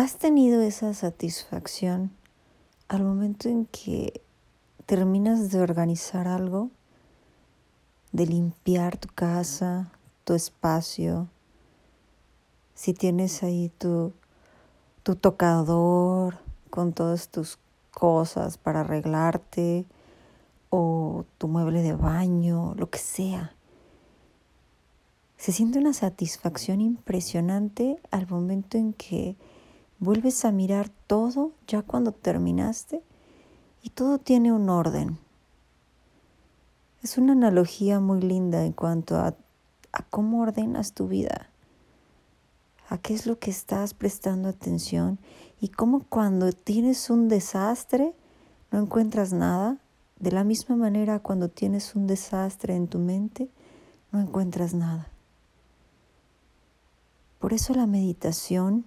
¿Has tenido esa satisfacción al momento en que terminas de organizar algo, de limpiar tu casa, tu espacio? Si tienes ahí tu, tu tocador con todas tus cosas para arreglarte o tu mueble de baño, lo que sea. Se siente una satisfacción impresionante al momento en que vuelves a mirar todo ya cuando terminaste y todo tiene un orden. Es una analogía muy linda en cuanto a, a cómo ordenas tu vida, a qué es lo que estás prestando atención y cómo cuando tienes un desastre no encuentras nada, de la misma manera cuando tienes un desastre en tu mente no encuentras nada. Por eso la meditación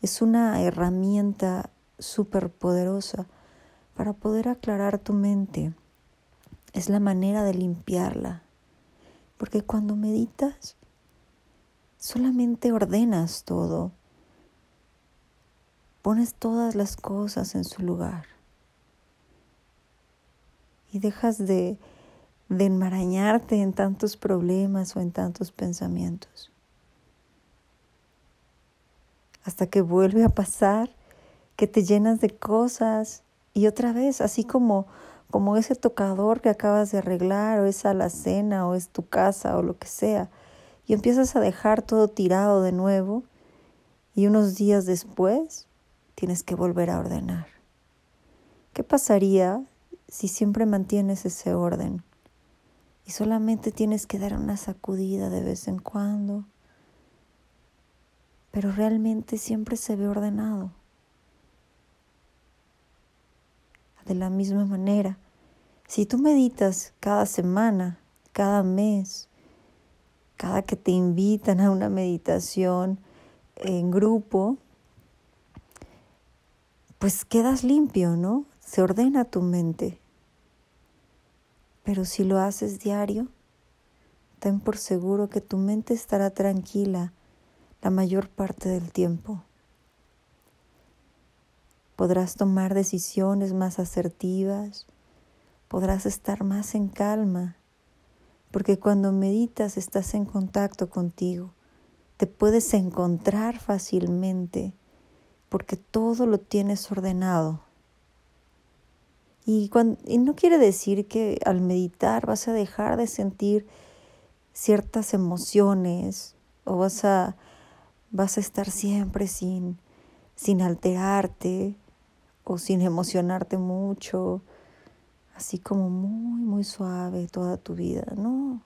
es una herramienta súper poderosa para poder aclarar tu mente. Es la manera de limpiarla. Porque cuando meditas, solamente ordenas todo. Pones todas las cosas en su lugar. Y dejas de, de enmarañarte en tantos problemas o en tantos pensamientos hasta que vuelve a pasar, que te llenas de cosas y otra vez, así como como ese tocador que acabas de arreglar o esa alacena o es tu casa o lo que sea y empiezas a dejar todo tirado de nuevo y unos días después tienes que volver a ordenar. ¿Qué pasaría si siempre mantienes ese orden y solamente tienes que dar una sacudida de vez en cuando? Pero realmente siempre se ve ordenado. De la misma manera, si tú meditas cada semana, cada mes, cada que te invitan a una meditación en grupo, pues quedas limpio, ¿no? Se ordena tu mente. Pero si lo haces diario, ten por seguro que tu mente estará tranquila la mayor parte del tiempo. Podrás tomar decisiones más asertivas, podrás estar más en calma, porque cuando meditas estás en contacto contigo, te puedes encontrar fácilmente, porque todo lo tienes ordenado. Y, y, no quiere decir que al meditar vas a dejar de sentir ciertas emociones o vas a vas a estar siempre sin, sin alterarte o sin emocionarte mucho, así como muy, muy suave toda tu vida. No,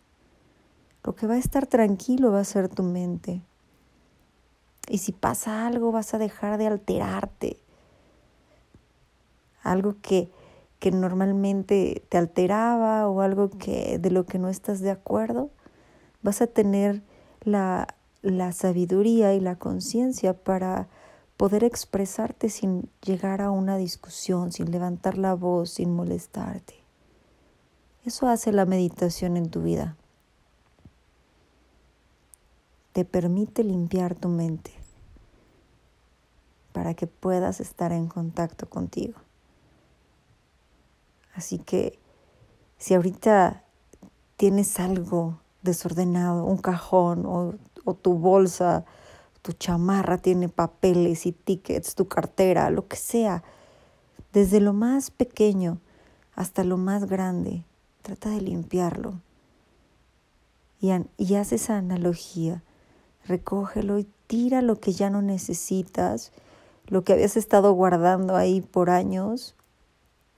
lo que va a estar tranquilo va a ser tu mente. Y si pasa algo, vas a dejar de alterarte. Algo que, que normalmente te alteraba o algo que de lo que no estás de acuerdo, vas a tener la la sabiduría y la conciencia para poder expresarte sin llegar a una discusión, sin levantar la voz, sin molestarte. Eso hace la meditación en tu vida. Te permite limpiar tu mente para que puedas estar en contacto contigo. Así que si ahorita tienes algo desordenado, un cajón o o tu bolsa, tu chamarra tiene papeles y tickets, tu cartera, lo que sea, desde lo más pequeño hasta lo más grande, trata de limpiarlo. Y, haz esa analogía, recógelo y tira lo que ya no necesitas, lo que habías estado guardando ahí por años,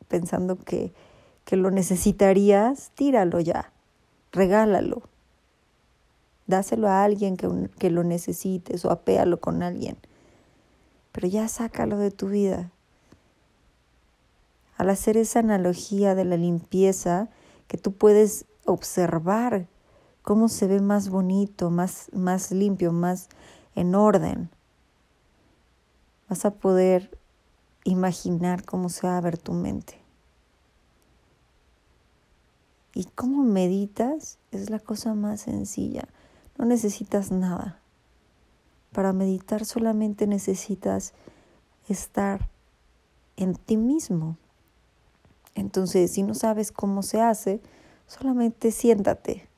pensando que, que lo necesitarías, tíralo ya, regálalo Dáselo a alguien que, que lo necesites o apéalo con alguien. Pero ya sácalo de tu vida. Al hacer esa analogía de la limpieza, que tú puedes observar cómo se ve más bonito, más, más limpio, más en orden. Vas a poder imaginar cómo se va a ver tu mente. Y cómo meditas es la cosa más sencilla. No necesitas nada. Para meditar solamente necesitas estar en ti mismo. Entonces, si no sabes cómo se hace, solamente siéntate.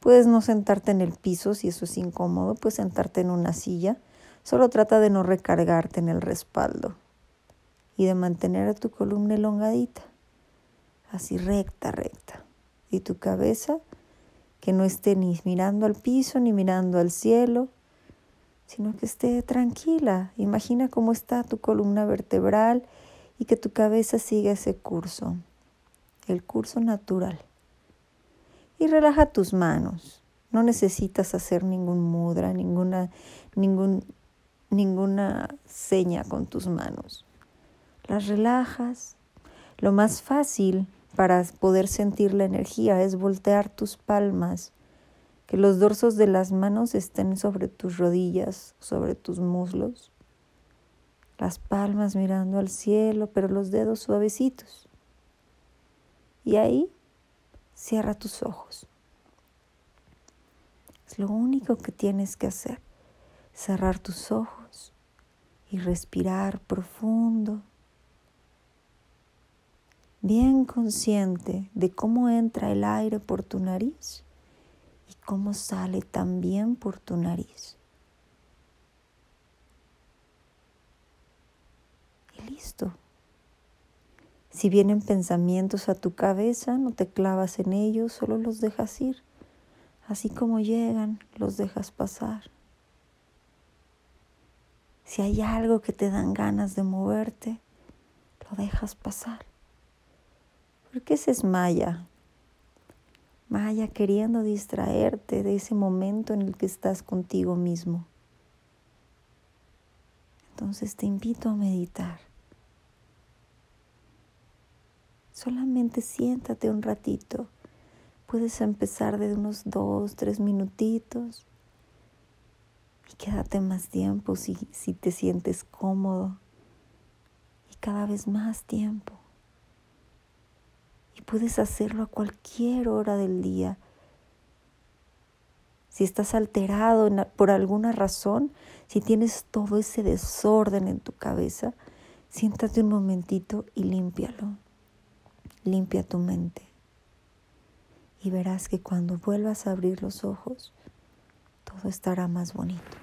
Puedes no sentarte en el piso si eso es incómodo, puedes sentarte en una silla. Solo trata de no recargarte en el respaldo y de mantener tu columna elongadita, así recta, recta. Y tu cabeza que no esté ni mirando al piso ni mirando al cielo, sino que esté tranquila. Imagina cómo está tu columna vertebral y que tu cabeza siga ese curso, el curso natural. Y relaja tus manos. No necesitas hacer ningún mudra, ninguna, ningún, ninguna seña con tus manos. Las relajas. Lo más fácil para poder sentir la energía es voltear tus palmas que los dorsos de las manos estén sobre tus rodillas, sobre tus muslos, las palmas mirando al cielo, pero los dedos suavecitos. Y ahí cierra tus ojos. Es lo único que tienes que hacer, cerrar tus ojos y respirar profundo, bien consciente de cómo entra el aire por tu nariz cómo sale también por tu nariz. Y listo. Si vienen pensamientos a tu cabeza, no te clavas en ellos, solo los dejas ir. Así como llegan, los dejas pasar. Si hay algo que te dan ganas de moverte, lo dejas pasar. Porque ese es Maya, Vaya queriendo distraerte de ese momento en el que estás contigo mismo. Entonces te invito a meditar. Solamente siéntate un ratito. Puedes empezar de unos dos, tres minutitos y quédate más tiempo si, si te sientes cómodo y cada vez más tiempo puedes hacerlo a cualquier hora del día. Si estás alterado por alguna razón, si tienes todo ese desorden en tu cabeza, siéntate un momentito y límpialo. Limpia tu mente. Y verás que cuando vuelvas a abrir los ojos, todo estará más bonito.